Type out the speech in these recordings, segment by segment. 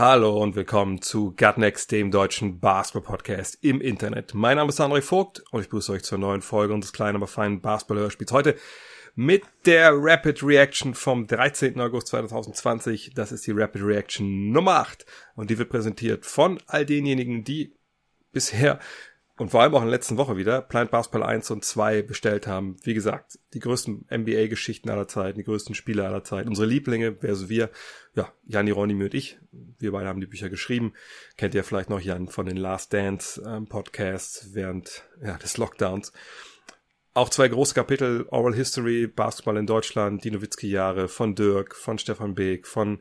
Hallo und willkommen zu Gutnext, dem deutschen Basketball-Podcast im Internet. Mein Name ist André Vogt und ich begrüße euch zur neuen Folge unseres kleinen, aber feinen Basketball-Hörspiels. Heute mit der Rapid Reaction vom 13. August 2020. Das ist die Rapid Reaction Nummer 8 und die wird präsentiert von all denjenigen, die bisher und vor allem auch in der letzten Woche wieder Planet Basketball 1 und 2 bestellt haben. Wie gesagt, die größten NBA-Geschichten aller Zeiten, die größten Spiele aller Zeiten. Unsere Lieblinge, wer so wir, ja, Jan Hieronymi und ich, wir beide haben die Bücher geschrieben. Kennt ihr vielleicht noch Jan von den Last Dance ähm, Podcasts während ja, des Lockdowns. Auch zwei große Kapitel, Oral History, Basketball in Deutschland, die Nowitzki-Jahre von Dirk, von Stefan Beek, von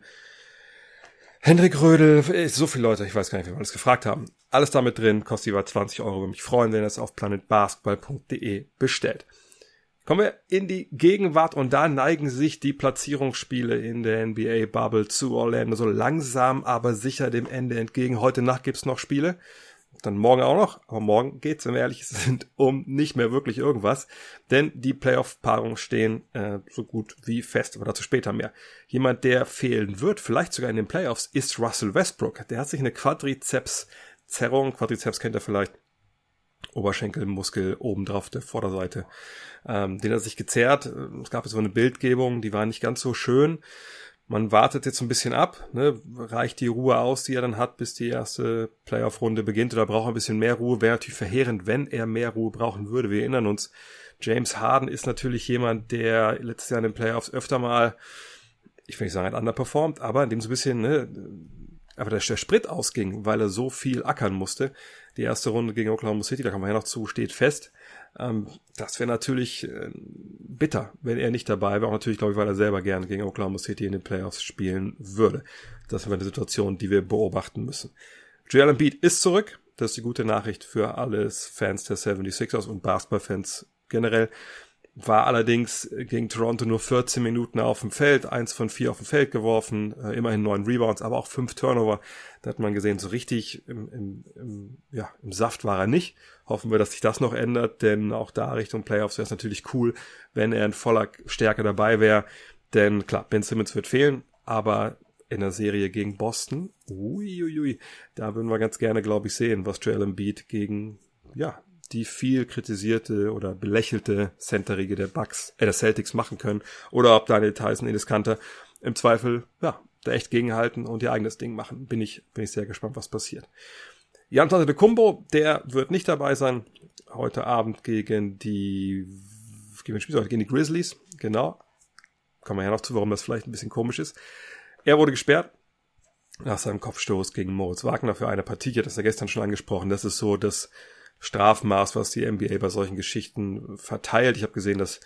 Hendrik Rödel, so viele Leute, ich weiß gar nicht, wie wir alles gefragt haben. Alles damit drin, kostet jeweils 20 Euro. Würde mich freuen, wenn ihr es auf planetbasketball.de bestellt. Kommen wir in die Gegenwart und da neigen sich die Platzierungsspiele in der NBA Bubble zu Orlando so langsam, aber sicher dem Ende entgegen. Heute Nacht gibt's noch Spiele. Dann morgen auch noch, aber morgen geht's, wenn wir ehrlich sind, um nicht mehr wirklich irgendwas, denn die Playoff-Paarungen stehen äh, so gut wie fest, aber dazu später mehr. Jemand, der fehlen wird, vielleicht sogar in den Playoffs, ist Russell Westbrook. Der hat sich eine Quadrizeps-Zerrung, Quadrizeps kennt ihr vielleicht, Oberschenkelmuskel oben drauf der Vorderseite. Ähm, den hat sich gezerrt. Es gab so eine Bildgebung, die war nicht ganz so schön. Man wartet jetzt ein bisschen ab, ne? reicht die Ruhe aus, die er dann hat, bis die erste Playoff-Runde beginnt oder braucht er ein bisschen mehr Ruhe. Wäre natürlich verheerend, wenn er mehr Ruhe brauchen würde. Wir erinnern uns, James Harden ist natürlich jemand, der letztes Jahr in den Playoffs öfter mal, ich will nicht sagen, hat underperformt, aber in dem so ein bisschen, ne, aber der Sprit ausging, weil er so viel ackern musste. Die erste Runde gegen Oklahoma City, da kommen wir ja noch zu, steht fest. Ähm, das wäre natürlich äh, bitter, wenn er nicht dabei wäre. Auch natürlich, glaube ich, weil er selber gerne gegen Oklahoma City in den Playoffs spielen würde. Das wäre eine Situation, die wir beobachten müssen. Joel Embiid ist zurück. Das ist die gute Nachricht für alles Fans der 76ers und Basketball-Fans generell. War allerdings gegen Toronto nur 14 Minuten auf dem Feld, eins von vier auf dem Feld geworfen, äh, immerhin neun Rebounds, aber auch fünf Turnover. Da hat man gesehen, so richtig im, im, im, ja, im Saft war er nicht. Hoffen wir, dass sich das noch ändert, denn auch da Richtung Playoffs wäre es natürlich cool, wenn er in voller Stärke dabei wäre. Denn klar, Ben Simmons wird fehlen, aber in der Serie gegen Boston, uiuiui, da würden wir ganz gerne, glaube ich, sehen, was Joel Embiid gegen, ja, die viel kritisierte oder belächelte Centerriege der Bucks, äh, der Celtics machen können. Oder ob Daniel Tyson, Enes Kanter im Zweifel, ja, da echt gegenhalten und ihr eigenes Ding machen. Bin ich, bin ich sehr gespannt, was passiert. Jan de Kumbo, der wird nicht dabei sein. Heute Abend gegen die, gegen Spiel, gegen die Grizzlies. Genau. Kommen wir ja noch zu, warum das vielleicht ein bisschen komisch ist. Er wurde gesperrt nach seinem Kopfstoß gegen Moritz Wagner für eine Partie. Ich hatte das ja gestern schon angesprochen. Das ist so das Strafmaß, was die NBA bei solchen Geschichten verteilt. Ich habe gesehen, dass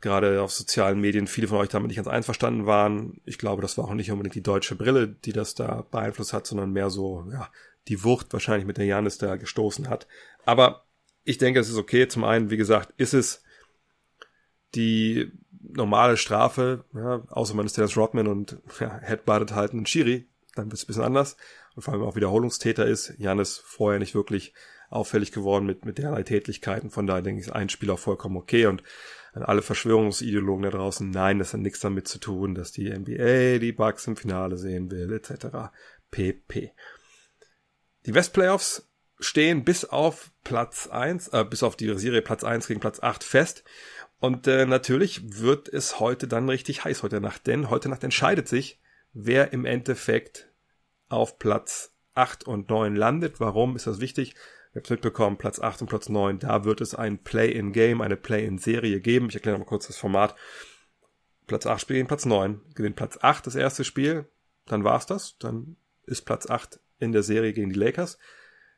gerade auf sozialen Medien viele von euch damit nicht ganz einverstanden waren. Ich glaube, das war auch nicht unbedingt die deutsche Brille, die das da beeinflusst hat, sondern mehr so, ja, die Wucht wahrscheinlich mit der Janis da gestoßen hat. Aber ich denke, es ist okay. Zum einen, wie gesagt, ist es die normale Strafe, ja, außer man ist Dennis Rodman und ja, headbuttet halt einen Schiri, dann wird es ein bisschen anders. Und vor allem auch Wiederholungstäter ist. Janis vorher nicht wirklich auffällig geworden mit, mit derlei Tätlichkeiten. Von daher denke ich, ist ein Spiel auch vollkommen okay. Und an alle Verschwörungsideologen da draußen, nein, das hat nichts damit zu tun, dass die NBA die Bugs im Finale sehen will, etc. pp. Die West Playoffs stehen bis auf Platz 1, äh, bis auf die Serie Platz 1 gegen Platz 8 fest. Und äh, natürlich wird es heute dann richtig heiß heute Nacht, denn heute Nacht entscheidet sich, wer im Endeffekt auf Platz 8 und 9 landet. Warum ist das wichtig? Ihr habt mitbekommen, Platz 8 und Platz 9, da wird es ein Play-in-Game, eine Play-in-Serie geben. Ich erkläre mal kurz das Format. Platz 8 spielt gegen Platz 9. Gewinnt Platz 8 das erste Spiel, dann war's das. Dann ist Platz 8 in der Serie gegen die Lakers.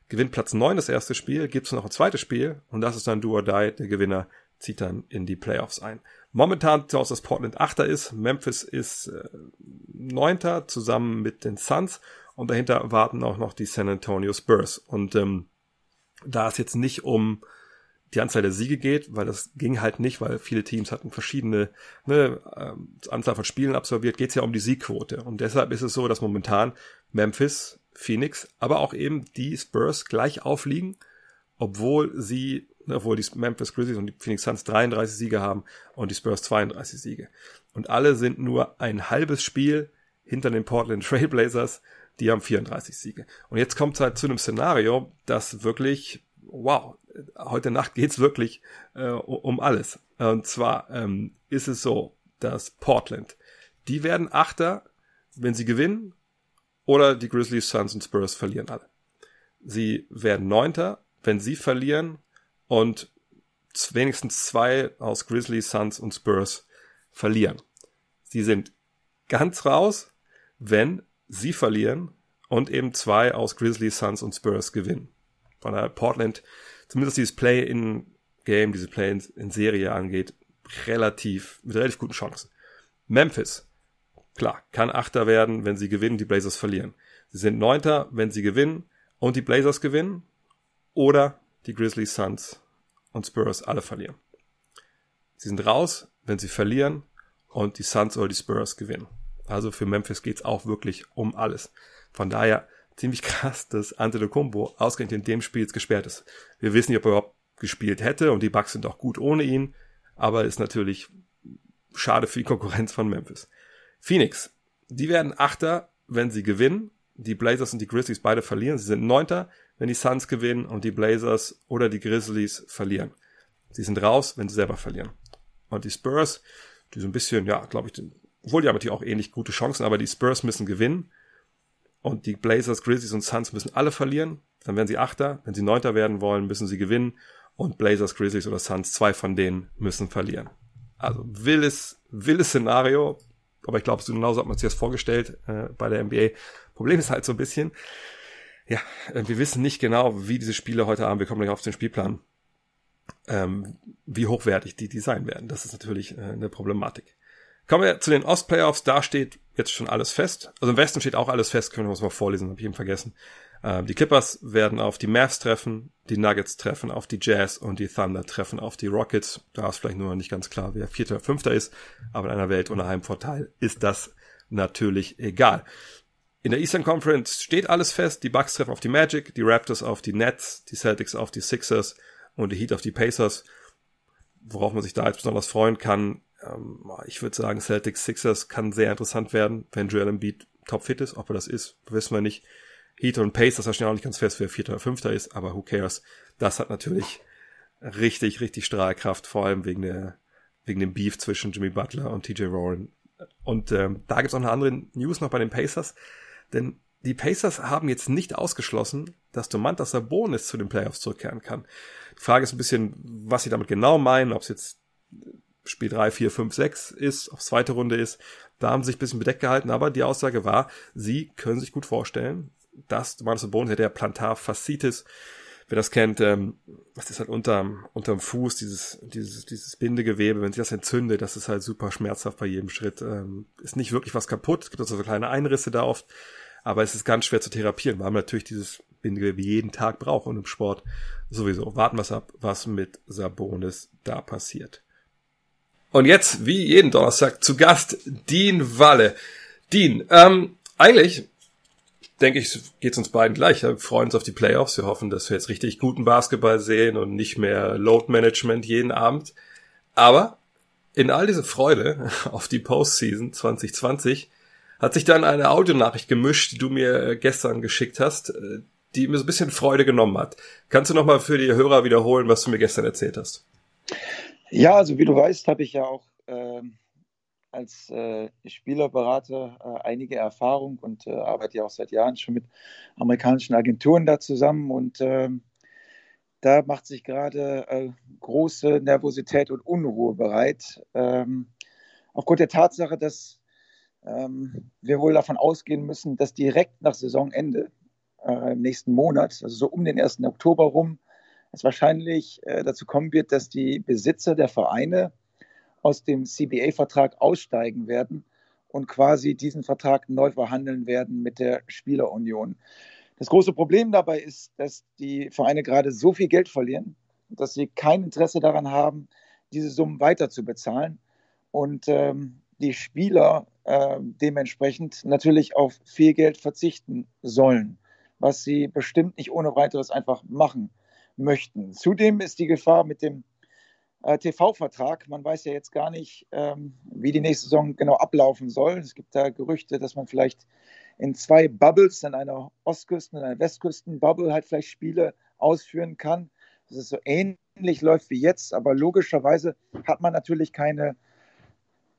Gewinnt Platz 9 das erste Spiel, gibt's noch ein zweites Spiel und das ist dann Do or Die. Der Gewinner zieht dann in die Playoffs ein. Momentan sieht aus, dass Portland Achter ist, Memphis ist äh, Neunter zusammen mit den Suns und dahinter warten auch noch die San Antonio Spurs. Und ähm, da es jetzt nicht um die Anzahl der Siege geht, weil das ging halt nicht, weil viele Teams hatten verschiedene ne, äh, Anzahl von Spielen absolviert, geht es ja um die Siegquote. Und deshalb ist es so, dass momentan Memphis, Phoenix, aber auch eben die Spurs gleich aufliegen, obwohl sie, ne, obwohl die Memphis Grizzlies und die Phoenix Suns 33 Siege haben und die Spurs 32 Siege. Und alle sind nur ein halbes Spiel hinter den Portland Trailblazers, die haben 34 Siege. Und jetzt kommt es halt zu einem Szenario, das wirklich, wow, heute Nacht geht's wirklich äh, um alles. Und zwar ähm, ist es so, dass Portland, die werden Achter, wenn sie gewinnen, oder die Grizzlies, Suns und Spurs verlieren alle. Sie werden Neunter, wenn sie verlieren und wenigstens zwei aus Grizzlies, Suns und Spurs verlieren. Sie sind ganz raus, wenn sie verlieren und eben zwei aus Grizzlies, Suns und Spurs gewinnen. Von daher Portland zumindest dieses Play-in-Game, diese Play-in-Serie angeht, relativ, mit relativ guten Chancen. Memphis, klar, kann Achter werden, wenn sie gewinnen, die Blazers verlieren. Sie sind Neunter, wenn sie gewinnen und die Blazers gewinnen oder die Grizzlies, Suns und Spurs alle verlieren. Sie sind raus, wenn sie verlieren und die Suns oder die Spurs gewinnen. Also für Memphis geht's auch wirklich um alles. Von daher ziemlich krass, dass Antetokounmpo ausgerechnet in dem Spiel jetzt gesperrt ist. Wir wissen nicht, ob er überhaupt gespielt hätte und die Bucks sind auch gut ohne ihn, aber ist natürlich schade für die Konkurrenz von Memphis. Phoenix, die werden Achter, wenn sie gewinnen. Die Blazers und die Grizzlies beide verlieren. Sie sind Neunter, wenn die Suns gewinnen und die Blazers oder die Grizzlies verlieren. Sie sind raus, wenn sie selber verlieren. Und die Spurs, die so ein bisschen, ja, glaube ich, obwohl die haben natürlich auch ähnlich gute Chancen, aber die Spurs müssen gewinnen und die Blazers, Grizzlies und Suns müssen alle verlieren. Dann werden sie Achter. Wenn sie Neunter werden wollen, müssen sie gewinnen. Und Blazers, Grizzlies oder Suns, zwei von denen müssen verlieren. Also wildes, wildes Szenario. Aber ich glaube, so genauso hat man sich das vorgestellt äh, bei der NBA. Problem ist halt so ein bisschen, ja, äh, wir wissen nicht genau, wie diese Spiele heute Abend, wir kommen gleich auf den Spielplan, ähm, wie hochwertig die, die sein werden. Das ist natürlich äh, eine Problematik. Kommen wir zu den Ostplayoffs. Da steht jetzt schon alles fest. Also im Westen steht auch alles fest. Können wir uns mal vorlesen, habe ich eben vergessen. Äh, die Clippers werden auf die Mavs treffen, die Nuggets treffen auf die Jazz und die Thunder treffen auf die Rockets. Da ist vielleicht nur noch nicht ganz klar, wer Vierter oder Fünfter ist. Aber in einer Welt ohne Heimvorteil ist das natürlich egal. In der Eastern Conference steht alles fest. Die Bucks treffen auf die Magic, die Raptors auf die Nets, die Celtics auf die Sixers und die Heat auf die Pacers. Worauf man sich da jetzt besonders freuen kann, ähm, ich würde sagen, Celtics Sixers kann sehr interessant werden, wenn Joel Embiid topfit ist. Ob er das ist, wissen wir nicht. Heat und Pace, das stehen auch nicht ganz fest, wer Vierter oder Fünfter ist, aber who cares. Das hat natürlich richtig, richtig Strahlkraft, vor allem wegen der, wegen dem Beef zwischen Jimmy Butler und TJ Warren. Und ähm, da gibt's auch eine andere News noch bei den Pacers, denn die Pacers haben jetzt nicht ausgeschlossen, dass Domantas Sabonis zu den Playoffs zurückkehren kann. Die Frage ist ein bisschen, was sie damit genau meinen, ob es jetzt Spiel 3, 4, 5, 6 ist, aufs zweite Runde ist. Da haben sie sich ein bisschen bedeckt gehalten, aber die Aussage war, sie können sich gut vorstellen, dass Manus Bones der Plantar Fascitis, wer das kennt, ähm, das ist halt unterm, unterm Fuß, dieses, dieses, dieses Bindegewebe, wenn sich das entzündet, das ist halt super schmerzhaft bei jedem Schritt. Ähm, ist nicht wirklich was kaputt, es gibt also so kleine Einrisse da oft, aber es ist ganz schwer zu therapieren, weil man natürlich dieses Bindegewebe jeden Tag braucht und im Sport sowieso. Warten wir ab, was mit Sabonis da passiert. Und jetzt, wie jeden Donnerstag, zu Gast Dean Walle. Dean, ähm, eigentlich denke ich, geht's uns beiden gleich. Wir freuen uns auf die Playoffs. Wir hoffen, dass wir jetzt richtig guten Basketball sehen und nicht mehr Load Management jeden Abend. Aber in all diese Freude auf die Postseason 2020 hat sich dann eine Audionachricht gemischt, die du mir gestern geschickt hast, äh, die mir so ein bisschen Freude genommen hat. Kannst du nochmal für die Hörer wiederholen, was du mir gestern erzählt hast? Ja, also wie du weißt, habe ich ja auch äh, als äh, Spielerberater äh, einige Erfahrung und äh, arbeite ja auch seit Jahren schon mit amerikanischen Agenturen da zusammen und ähm, da macht sich gerade äh, große Nervosität und Unruhe bereit. Ähm, aufgrund der Tatsache, dass ähm, wir wohl davon ausgehen müssen, dass direkt nach Saisonende äh, im nächsten Monat, also so um den 1. Oktober rum, es wahrscheinlich äh, dazu kommen wird, dass die Besitzer der Vereine aus dem CBA-Vertrag aussteigen werden und quasi diesen Vertrag neu verhandeln werden mit der Spielerunion. Das große Problem dabei ist, dass die Vereine gerade so viel Geld verlieren, dass sie kein Interesse daran haben, diese Summen weiter zu bezahlen und ähm, die Spieler äh, dementsprechend natürlich auf viel Geld verzichten sollen, was sie bestimmt nicht ohne weiteres einfach machen möchten. Zudem ist die Gefahr mit dem äh, TV-Vertrag, man weiß ja jetzt gar nicht, ähm, wie die nächste Saison genau ablaufen soll. Es gibt da Gerüchte, dass man vielleicht in zwei Bubbles, in einer Ostküsten- und einer Westküsten-Bubble halt vielleicht Spiele ausführen kann. Dass es so ähnlich läuft wie jetzt, aber logischerweise hat man natürlich keine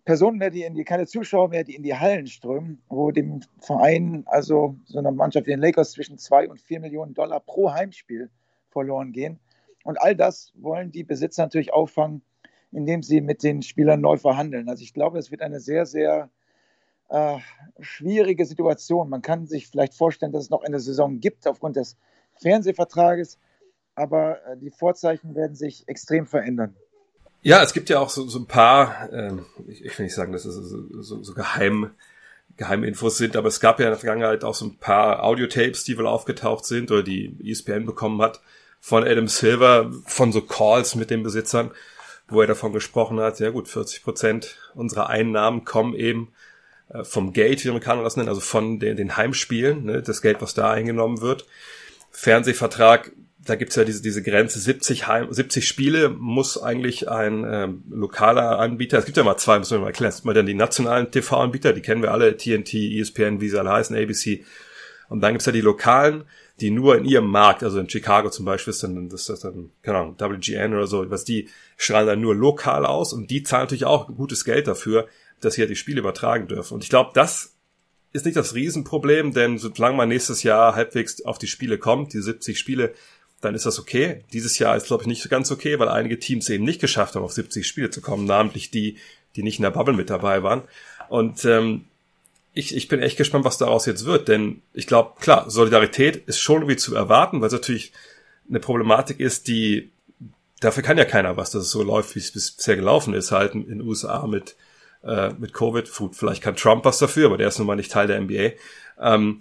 Personen mehr, die in die, keine Zuschauer mehr, die in die Hallen strömen, wo dem Verein, also so einer Mannschaft wie den Lakers, zwischen zwei und vier Millionen Dollar pro Heimspiel verloren gehen. Und all das wollen die Besitzer natürlich auffangen, indem sie mit den Spielern neu verhandeln. Also ich glaube, es wird eine sehr, sehr äh, schwierige Situation. Man kann sich vielleicht vorstellen, dass es noch eine Saison gibt aufgrund des Fernsehvertrages, aber äh, die Vorzeichen werden sich extrem verändern. Ja, es gibt ja auch so, so ein paar, ähm, ich, ich will nicht sagen, dass es so, so, so geheim, geheime Infos sind, aber es gab ja in der Vergangenheit auch so ein paar Audiotapes, die wohl aufgetaucht sind oder die ESPN bekommen hat von Adam Silver, von so Calls mit den Besitzern, wo er davon gesprochen hat, ja gut, 40 Prozent unserer Einnahmen kommen eben äh, vom Gate, wie Amerikaner das nennen, also von den, den Heimspielen, ne, das Geld, was da eingenommen wird. Fernsehvertrag da gibt's ja diese, diese Grenze 70, Heim, 70 Spiele muss eigentlich ein ähm, lokaler Anbieter, es gibt ja mal zwei, müssen wir mal erklären, es gibt mal dann die nationalen TV-Anbieter, die kennen wir alle, TNT, ESPN, wie sie alle heißen, ABC. Und dann gibt's ja die lokalen, die nur in ihrem Markt, also in Chicago zum Beispiel ist dann, das ist dann, keine Ahnung, WGN oder so, was die strahlen dann nur lokal aus und die zahlen natürlich auch gutes Geld dafür, dass sie ja die Spiele übertragen dürfen. Und ich glaube, das ist nicht das Riesenproblem, denn solange man nächstes Jahr halbwegs auf die Spiele kommt, die 70 Spiele, dann ist das okay. Dieses Jahr ist, glaube ich, nicht ganz okay, weil einige Teams eben nicht geschafft haben, auf 70 Spiele zu kommen, namentlich die, die nicht in der Bubble mit dabei waren. Und ähm, ich, ich bin echt gespannt, was daraus jetzt wird, denn ich glaube, klar, Solidarität ist schon irgendwie zu erwarten, weil es natürlich eine Problematik ist, die dafür kann ja keiner was, dass es so läuft, wie es bisher gelaufen ist, halt in den USA mit, äh, mit Covid. Vielleicht kann Trump was dafür, aber der ist nun mal nicht Teil der NBA. Ähm,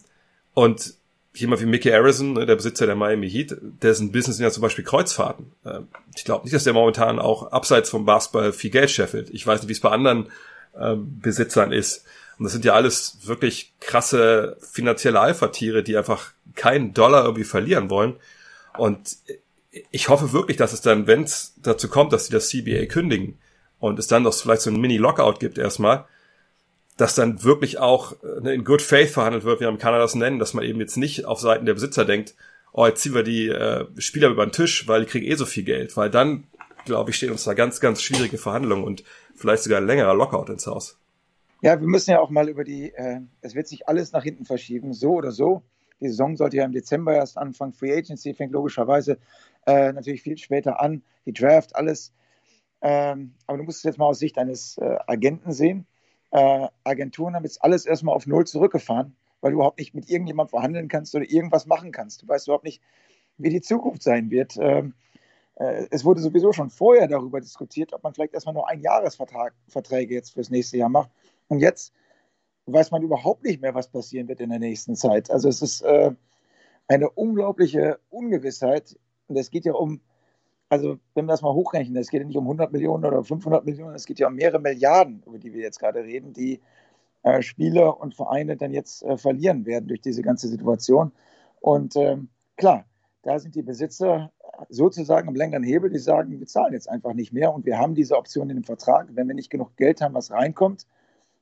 und jemand wie Mickey Harrison, ne, der Besitzer der Miami Heat, dessen Business sind ja zum Beispiel Kreuzfahrten. Ähm, ich glaube nicht, dass der momentan auch abseits vom Basketball viel Geld scheffelt. Ich weiß nicht, wie es bei anderen ähm, Besitzern ist. Und das sind ja alles wirklich krasse finanzielle Alpha-Tiere, die einfach keinen Dollar irgendwie verlieren wollen. Und ich hoffe wirklich, dass es dann, wenn es dazu kommt, dass sie das CBA kündigen und es dann noch vielleicht so ein Mini-Lockout gibt erstmal, dass dann wirklich auch ne, in Good Faith verhandelt wird, wie Amerikaner das nennen, dass man eben jetzt nicht auf Seiten der Besitzer denkt, oh, jetzt ziehen wir die äh, Spieler über den Tisch, weil die kriegen eh so viel Geld, weil dann, glaube ich, stehen uns da ganz, ganz schwierige Verhandlungen und vielleicht sogar ein längerer Lockout ins Haus. Ja, wir müssen ja auch mal über die, äh, es wird sich alles nach hinten verschieben, so oder so. Die Saison sollte ja im Dezember erst anfangen. Free Agency fängt logischerweise äh, natürlich viel später an. Die Draft, alles. Ähm, aber du musst es jetzt mal aus Sicht eines äh, Agenten sehen äh, Agenturen haben jetzt alles erstmal auf Null zurückgefahren, weil du überhaupt nicht mit irgendjemandem verhandeln kannst oder irgendwas machen kannst. Du weißt überhaupt nicht, wie die Zukunft sein wird. Ähm, äh, es wurde sowieso schon vorher darüber diskutiert, ob man vielleicht erstmal nur Einjahresverträge jetzt fürs nächste Jahr macht. Und jetzt weiß man überhaupt nicht mehr, was passieren wird in der nächsten Zeit. Also es ist äh, eine unglaubliche Ungewissheit. Und es geht ja um also wenn wir das mal hochrechnen, es geht ja nicht um 100 Millionen oder 500 Millionen, es geht ja um mehrere Milliarden, über die wir jetzt gerade reden, die äh, Spieler und Vereine dann jetzt äh, verlieren werden durch diese ganze Situation. Und ähm, klar, da sind die Besitzer sozusagen am längeren Hebel, die sagen, wir zahlen jetzt einfach nicht mehr und wir haben diese Option in dem Vertrag. Wenn wir nicht genug Geld haben, was reinkommt,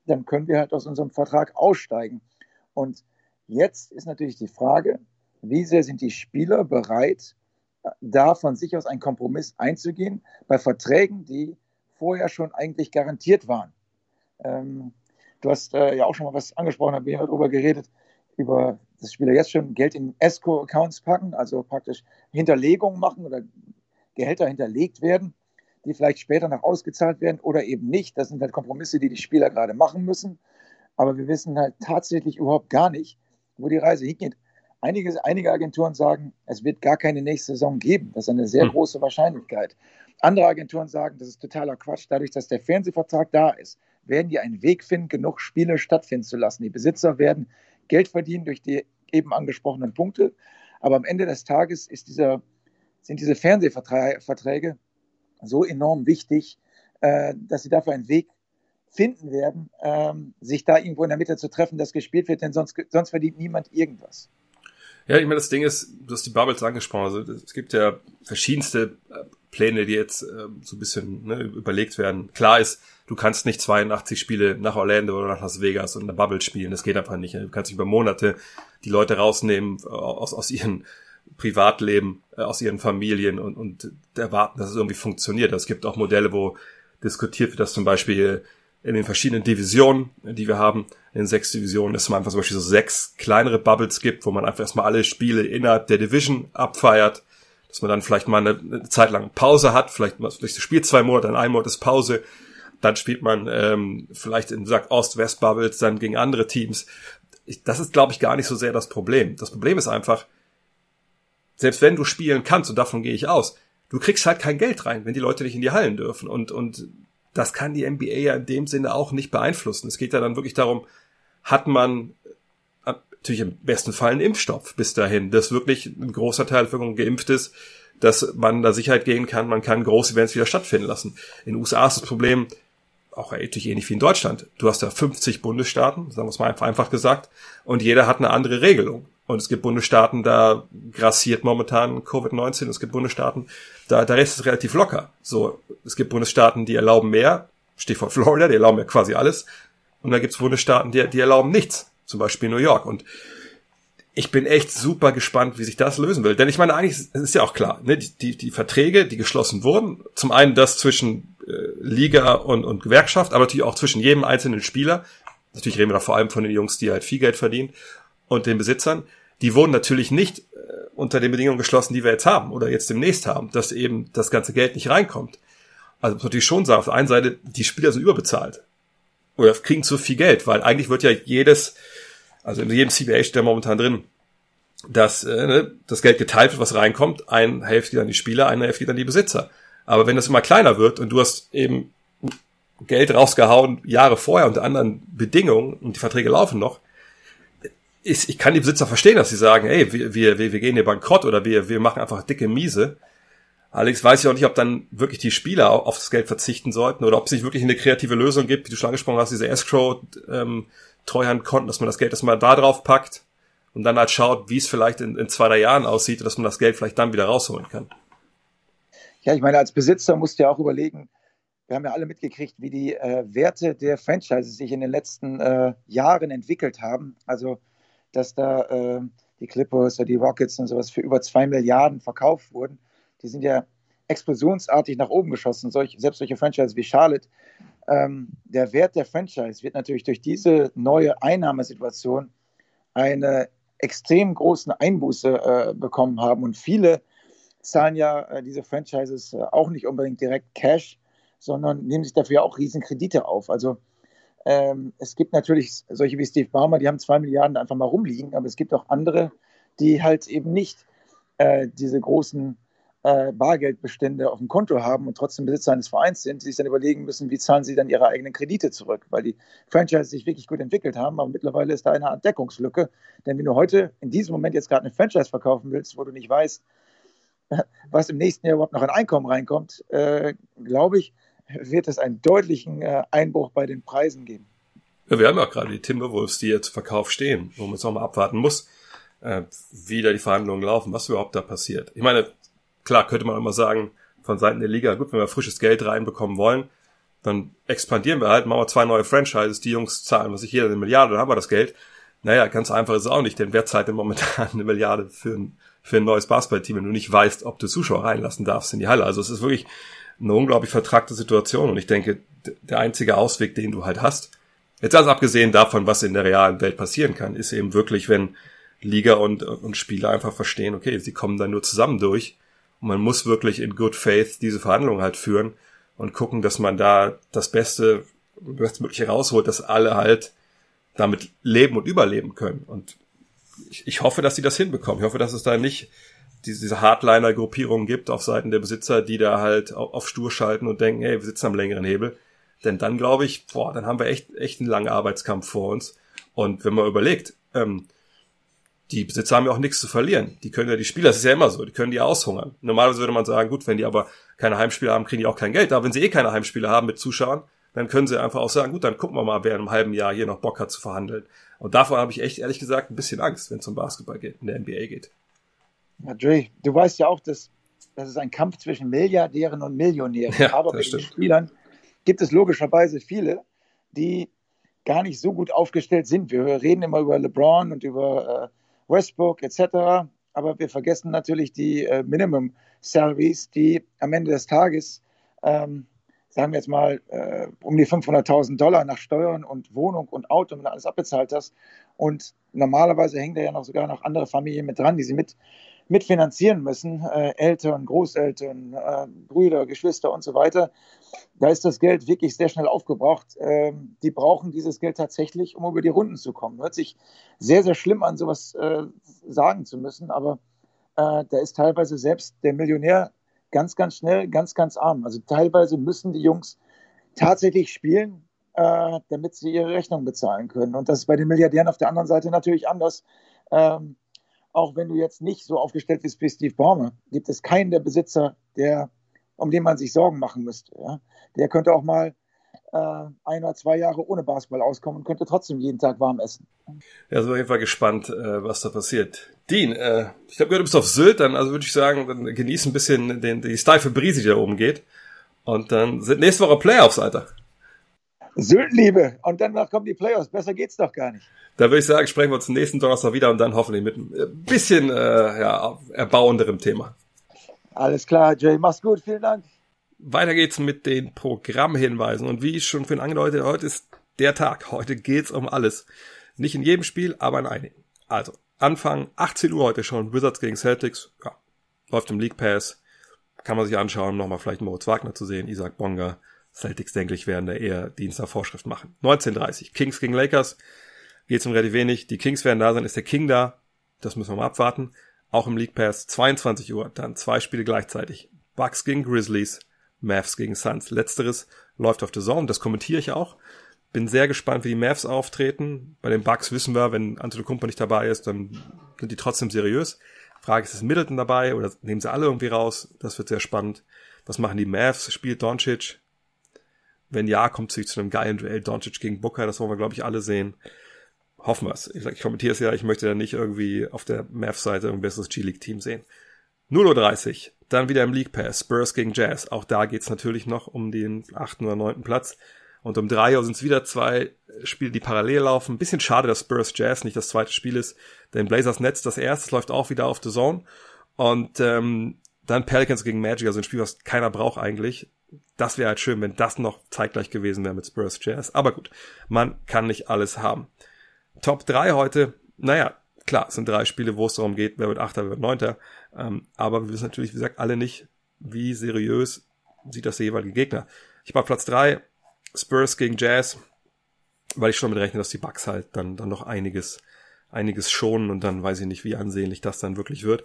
dann können wir halt aus unserem Vertrag aussteigen. Und jetzt ist natürlich die Frage, wie sehr sind die Spieler bereit, da von sich aus einen Kompromiss einzugehen bei Verträgen, die vorher schon eigentlich garantiert waren. Ähm, du hast äh, ja auch schon mal was angesprochen, haben wir darüber geredet, über das Spieler jetzt schon Geld in Escrow-Accounts packen, also praktisch Hinterlegungen machen oder Gehälter hinterlegt werden, die vielleicht später noch ausgezahlt werden oder eben nicht. Das sind halt Kompromisse, die die Spieler gerade machen müssen. Aber wir wissen halt tatsächlich überhaupt gar nicht, wo die Reise hingeht. Einige, einige Agenturen sagen, es wird gar keine nächste Saison geben. Das ist eine sehr hm. große Wahrscheinlichkeit. Andere Agenturen sagen, das ist totaler Quatsch. Dadurch, dass der Fernsehvertrag da ist, werden die einen Weg finden, genug Spiele stattfinden zu lassen. Die Besitzer werden Geld verdienen durch die eben angesprochenen Punkte. Aber am Ende des Tages dieser, sind diese Fernsehverträge so enorm wichtig, äh, dass sie dafür einen Weg finden werden, ähm, sich da irgendwo in der Mitte zu treffen, dass gespielt wird, denn sonst, sonst verdient niemand irgendwas. Ja, ich meine, das Ding ist, du hast die Bubbles angesprochen. Also es gibt ja verschiedenste äh, Pläne, die jetzt äh, so ein bisschen ne, überlegt werden. Klar ist, du kannst nicht 82 Spiele nach Orlando oder nach Las Vegas und in der Bubble spielen. Das geht einfach nicht. Du kannst nicht über Monate die Leute rausnehmen äh, aus, aus ihren Privatleben, äh, aus ihren Familien und, und erwarten, dass es irgendwie funktioniert. Es gibt auch Modelle, wo diskutiert wird, dass zum Beispiel in den verschiedenen Divisionen, die wir haben, in sechs Divisionen, dass man einfach zum Beispiel so sechs kleinere Bubbles gibt, wo man einfach erstmal alle Spiele innerhalb der Division abfeiert, dass man dann vielleicht mal eine, eine Zeit lang Pause hat, vielleicht, vielleicht spielt zwei Monate, dann ein Monat ist Pause, dann spielt man ähm, vielleicht in sagt Ost-West-Bubbles dann gegen andere Teams. Ich, das ist, glaube ich, gar nicht so sehr das Problem. Das Problem ist einfach, selbst wenn du spielen kannst, und davon gehe ich aus, du kriegst halt kein Geld rein, wenn die Leute nicht in die Hallen dürfen. Und, und das kann die NBA ja in dem Sinne auch nicht beeinflussen. Es geht ja dann wirklich darum, hat man äh, natürlich im besten Fall einen Impfstoff bis dahin, dass wirklich ein großer Teil der Bevölkerung geimpft ist, dass man da Sicherheit gehen kann, man kann große Events wieder stattfinden lassen. In den USA ist das Problem auch natürlich ähnlich wie in Deutschland. Du hast da 50 Bundesstaaten, sagen wir es mal einfach gesagt, und jeder hat eine andere Regelung. Und es gibt Bundesstaaten, da grassiert momentan Covid-19. Es gibt Bundesstaaten, da, da ist es relativ locker. So, es gibt Bundesstaaten, die erlauben mehr. Stichwort Florida, die erlauben ja quasi alles. Und da gibt es Bundesstaaten, die, die erlauben nichts. Zum Beispiel New York. Und ich bin echt super gespannt, wie sich das lösen will. Denn ich meine, eigentlich ist ja auch klar, ne? die, die, die Verträge, die geschlossen wurden, zum einen das zwischen äh, Liga und, und Gewerkschaft, aber natürlich auch zwischen jedem einzelnen Spieler. Natürlich reden wir da vor allem von den Jungs, die halt viel Geld verdienen und den Besitzern. Die wurden natürlich nicht äh, unter den Bedingungen geschlossen, die wir jetzt haben oder jetzt demnächst haben, dass eben das ganze Geld nicht reinkommt. Also muss natürlich schon sagen, auf der einen Seite, die Spieler sind überbezahlt. Oder kriegen zu viel Geld, weil eigentlich wird ja jedes, also in jedem CBA steht ja momentan drin, dass äh, ne, das Geld geteilt wird, was reinkommt. Ein Hälfte dann die Spieler, eine Hälfte dann die Besitzer. Aber wenn das immer kleiner wird und du hast eben Geld rausgehauen Jahre vorher unter anderen Bedingungen und die Verträge laufen noch, ist, ich kann die Besitzer verstehen, dass sie sagen, ey, wir, wir, wir gehen hier bankrott oder wir, wir machen einfach dicke Miese. Allerdings weiß ich auch nicht, ob dann wirklich die Spieler auf das Geld verzichten sollten oder ob es nicht wirklich eine kreative Lösung gibt, wie du schon angesprochen hast, diese Escrow ähm, Treuhandkonten, dass man das Geld erstmal da drauf packt und dann halt schaut, wie es vielleicht in, in zwei, drei Jahren aussieht, dass man das Geld vielleicht dann wieder rausholen kann. Ja, ich meine, als Besitzer musst du ja auch überlegen, wir haben ja alle mitgekriegt, wie die äh, Werte der Franchises sich in den letzten äh, Jahren entwickelt haben. Also, dass da äh, die Clippers oder die Rockets und sowas für über zwei Milliarden verkauft wurden, die sind ja explosionsartig nach oben geschossen. Solch, selbst solche Franchises wie Charlotte. Ähm, der Wert der Franchise wird natürlich durch diese neue Einnahmesituation eine extrem großen Einbuße äh, bekommen haben. Und viele zahlen ja äh, diese Franchises äh, auch nicht unbedingt direkt Cash, sondern nehmen sich dafür auch Riesenkredite auf. Also ähm, es gibt natürlich solche wie Steve Baumer, die haben zwei Milliarden einfach mal rumliegen, aber es gibt auch andere, die halt eben nicht äh, diese großen äh, Bargeldbestände auf dem Konto haben und trotzdem Besitzer eines Vereins sind, die sich dann überlegen müssen, wie zahlen sie dann ihre eigenen Kredite zurück, weil die Franchises sich wirklich gut entwickelt haben, aber mittlerweile ist da eine Art Deckungslücke. Denn wenn du heute in diesem Moment jetzt gerade eine Franchise verkaufen willst, wo du nicht weißt, was im nächsten Jahr überhaupt noch an Einkommen reinkommt, äh, glaube ich, wird es einen deutlichen äh, Einbruch bei den Preisen geben. Ja, wir haben ja auch gerade die Timberwolves, die jetzt Verkauf stehen, wo man jetzt nochmal abwarten muss, äh, wie da die Verhandlungen laufen, was überhaupt da passiert. Ich meine, klar könnte man immer sagen, von Seiten der Liga, gut, wenn wir frisches Geld reinbekommen wollen, dann expandieren wir halt, machen wir zwei neue Franchises, die Jungs zahlen, was ich jeder eine Milliarde, dann haben wir das Geld. Naja, ganz einfach ist es auch nicht, denn wer zahlt denn momentan eine Milliarde für ein, für ein neues Basketballteam, wenn du nicht weißt, ob du Zuschauer reinlassen darfst in die Halle? Also es ist wirklich eine unglaublich vertragte Situation und ich denke, der einzige Ausweg, den du halt hast, jetzt also abgesehen davon, was in der realen Welt passieren kann, ist eben wirklich, wenn Liga und, und Spieler einfach verstehen, okay, sie kommen da nur zusammen durch und man muss wirklich in good faith diese Verhandlungen halt führen und gucken, dass man da das Beste, bestmögliche rausholt, dass alle halt damit leben und überleben können. Und ich, ich hoffe, dass sie das hinbekommen. Ich hoffe, dass es da nicht diese, Hardliner-Gruppierung gibt auf Seiten der Besitzer, die da halt auf, Stur schalten und denken, hey, wir sitzen am längeren Hebel. Denn dann glaube ich, boah, dann haben wir echt, echt einen langen Arbeitskampf vor uns. Und wenn man überlegt, ähm, die Besitzer haben ja auch nichts zu verlieren. Die können ja die Spieler, das ist ja immer so, die können die aushungern. Normalerweise würde man sagen, gut, wenn die aber keine Heimspiele haben, kriegen die auch kein Geld. Aber wenn sie eh keine Heimspiele haben mit Zuschauern, dann können sie einfach auch sagen, gut, dann gucken wir mal, wer in einem halben Jahr hier noch Bock hat zu verhandeln. Und davor habe ich echt ehrlich gesagt ein bisschen Angst, wenn es um Basketball geht, in der NBA geht. Ja, Dre, du weißt ja auch, dass das ist ein Kampf zwischen Milliardären und Millionären. Ja, Aber bei den. Spielern gibt es logischerweise viele, die gar nicht so gut aufgestellt sind. Wir reden immer über LeBron und über äh, Westbrook etc. Aber wir vergessen natürlich die äh, Minimum Salaries, die am Ende des Tages, ähm, sagen wir jetzt mal, äh, um die 500.000 Dollar nach Steuern und Wohnung und Auto, du alles abbezahlt hast. Und normalerweise hängen da ja noch sogar noch andere Familien mit dran, die sie mit mitfinanzieren müssen, äh, Eltern, Großeltern, äh, Brüder, Geschwister und so weiter. Da ist das Geld wirklich sehr schnell aufgebraucht. Ähm, die brauchen dieses Geld tatsächlich, um über die Runden zu kommen. Hört sich sehr, sehr schlimm an, sowas äh, sagen zu müssen, aber äh, da ist teilweise selbst der Millionär ganz, ganz schnell, ganz, ganz arm. Also teilweise müssen die Jungs tatsächlich spielen, äh, damit sie ihre Rechnung bezahlen können. Und das ist bei den Milliardären auf der anderen Seite natürlich anders. Ähm, auch wenn du jetzt nicht so aufgestellt bist wie Steve Ballmer, gibt es keinen der Besitzer, der, um den man sich Sorgen machen müsste. Ja? Der könnte auch mal äh, ein oder zwei Jahre ohne Basketball auskommen und könnte trotzdem jeden Tag warm essen. Ja, sind auf jeden Fall gespannt, äh, was da passiert. Dean, äh, ich habe gehört, du bist auf Sylt, dann also würde ich sagen, dann genieß ein bisschen den, die steife Brise, die da oben geht. Und dann sind nächste Woche Playoffs, Alter. Syltenliebe und danach kommen die Playoffs. Besser geht's doch gar nicht. Da würde ich sagen, sprechen wir uns nächsten Donnerstag wieder und dann hoffentlich mit ein bisschen äh, ja, erbauenderem Thema. Alles klar, Jay. Mach's gut. Vielen Dank. Weiter geht's mit den Programmhinweisen. Und wie ich schon vorhin angedeutet, heute ist der Tag. Heute geht's um alles. Nicht in jedem Spiel, aber in einigen. Also, Anfang 18 Uhr heute schon, Wizards gegen Celtics. Ja, läuft im League Pass. Kann man sich anschauen, nochmal vielleicht Moritz Wagner zu sehen, Isaac Bonga. Celtics, denke ich, werden da eher Dienst Vorschrift machen. 19.30 Kings gegen Lakers. Geht's um relativ wenig. Die Kings werden da sein. Ist der King da? Das müssen wir mal abwarten. Auch im League Pass. 22 Uhr. Dann zwei Spiele gleichzeitig. Bucks gegen Grizzlies. Mavs gegen Suns. Letzteres läuft auf der Zone. Das kommentiere ich auch. Bin sehr gespannt, wie die Mavs auftreten. Bei den Bucks wissen wir, wenn Antetokounmpo nicht dabei ist, dann sind die trotzdem seriös. Frage ist, ist Middleton dabei oder nehmen sie alle irgendwie raus? Das wird sehr spannend. Was machen die Mavs? Spielt Doncic? Wenn ja, kommt es zu einem geilen Duell Doncic gegen Booker. Das wollen wir, glaube ich, alle sehen. Hoffen wir es. Ich, ich kommentiere es ja, ich möchte da nicht irgendwie auf der Mavs-Seite ein besseres G-League-Team sehen. 0.30 Uhr. Dann wieder im League Pass. Spurs gegen Jazz. Auch da geht's natürlich noch um den achten oder neunten Platz. Und um drei Uhr sind es wieder zwei Spiele, die parallel laufen. Ein bisschen schade, dass Spurs Jazz nicht das zweite Spiel ist. Denn Blazers Netz, das erste, läuft auch wieder auf The Zone. Und ähm, dann Pelicans gegen Magic, also ein Spiel, was keiner braucht eigentlich. Das wäre halt schön, wenn das noch zeitgleich gewesen wäre mit Spurs Jazz. Aber gut, man kann nicht alles haben. Top 3 heute, naja, klar, es sind drei Spiele, wo es darum geht, wer wird Achter, wer wird Neunter. Ähm, aber wir wissen natürlich, wie gesagt, alle nicht, wie seriös sieht das der jeweilige Gegner. Ich war Platz 3, Spurs gegen Jazz, weil ich schon mit rechne, dass die Bucks halt dann, dann noch einiges, einiges schonen und dann weiß ich nicht, wie ansehnlich das dann wirklich wird.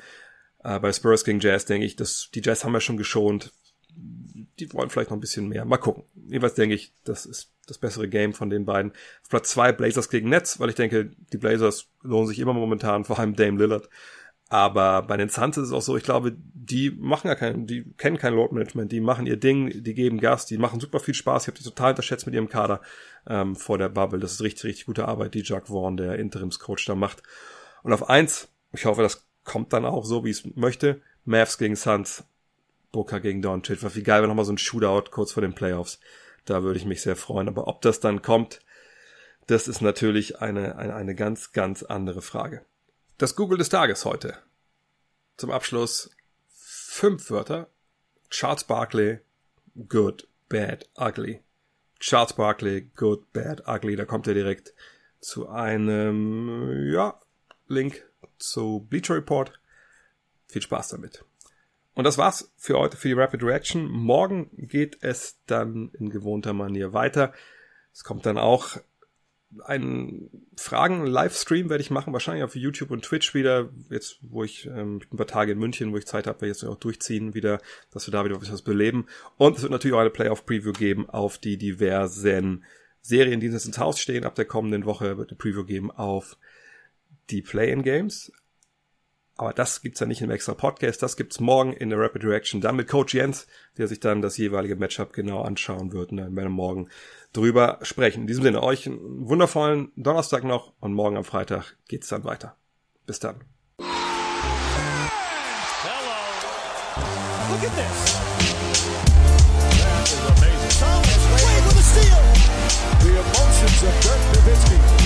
Äh, bei Spurs gegen Jazz denke ich, dass die Jazz haben wir schon geschont. Die wollen vielleicht noch ein bisschen mehr. Mal gucken. Jedenfalls denke ich, das ist das bessere Game von den beiden. Auf Platz zwei Blazers gegen Nets, weil ich denke, die Blazers lohnen sich immer momentan, vor allem Dame Lillard. Aber bei den Suns ist es auch so, ich glaube, die machen ja kein, die kennen kein Load Management, die machen ihr Ding, die geben Gas, die machen super viel Spaß. Ich habe die total unterschätzt mit ihrem Kader ähm, vor der Bubble. Das ist richtig, richtig gute Arbeit, die Jack Vaughn, der Interimscoach, da macht. Und auf eins, ich hoffe, das kommt dann auch so, wie es möchte. Mavs gegen Suns, Booker gegen Doncic. Wie geil wäre nochmal so ein Shootout kurz vor den Playoffs. Da würde ich mich sehr freuen. Aber ob das dann kommt, das ist natürlich eine, eine, eine ganz, ganz andere Frage. Das Google des Tages heute. Zum Abschluss fünf Wörter. Charles Barkley, good, bad, ugly. Charles Barkley, good, bad, ugly. Da kommt er direkt zu einem, ja, Link zu Bleacher Report. Viel Spaß damit. Und das war's für heute für die Rapid Reaction. Morgen geht es dann in gewohnter Manier weiter. Es kommt dann auch einen Fragen-Livestream werde ich machen, wahrscheinlich auf YouTube und Twitch wieder, jetzt wo ich ähm, ein paar Tage in München, wo ich Zeit habe, jetzt auch durchziehen wieder, dass wir da wieder was beleben. Und es wird natürlich auch eine Playoff-Preview geben auf die diversen Serien, die jetzt ins Haus stehen. Ab der kommenden Woche wird eine Preview geben auf die Play-in-Games. Aber das gibt's ja nicht im extra Podcast, das gibt's morgen in der Rapid Reaction, dann mit Coach Jens, der sich dann das jeweilige Matchup genau anschauen wird und dann werden wir morgen drüber sprechen. In diesem Sinne, euch einen wundervollen Donnerstag noch und morgen am Freitag geht's dann weiter. Bis dann. Hello. Look at this. The emotions of Dirk Nowitzki.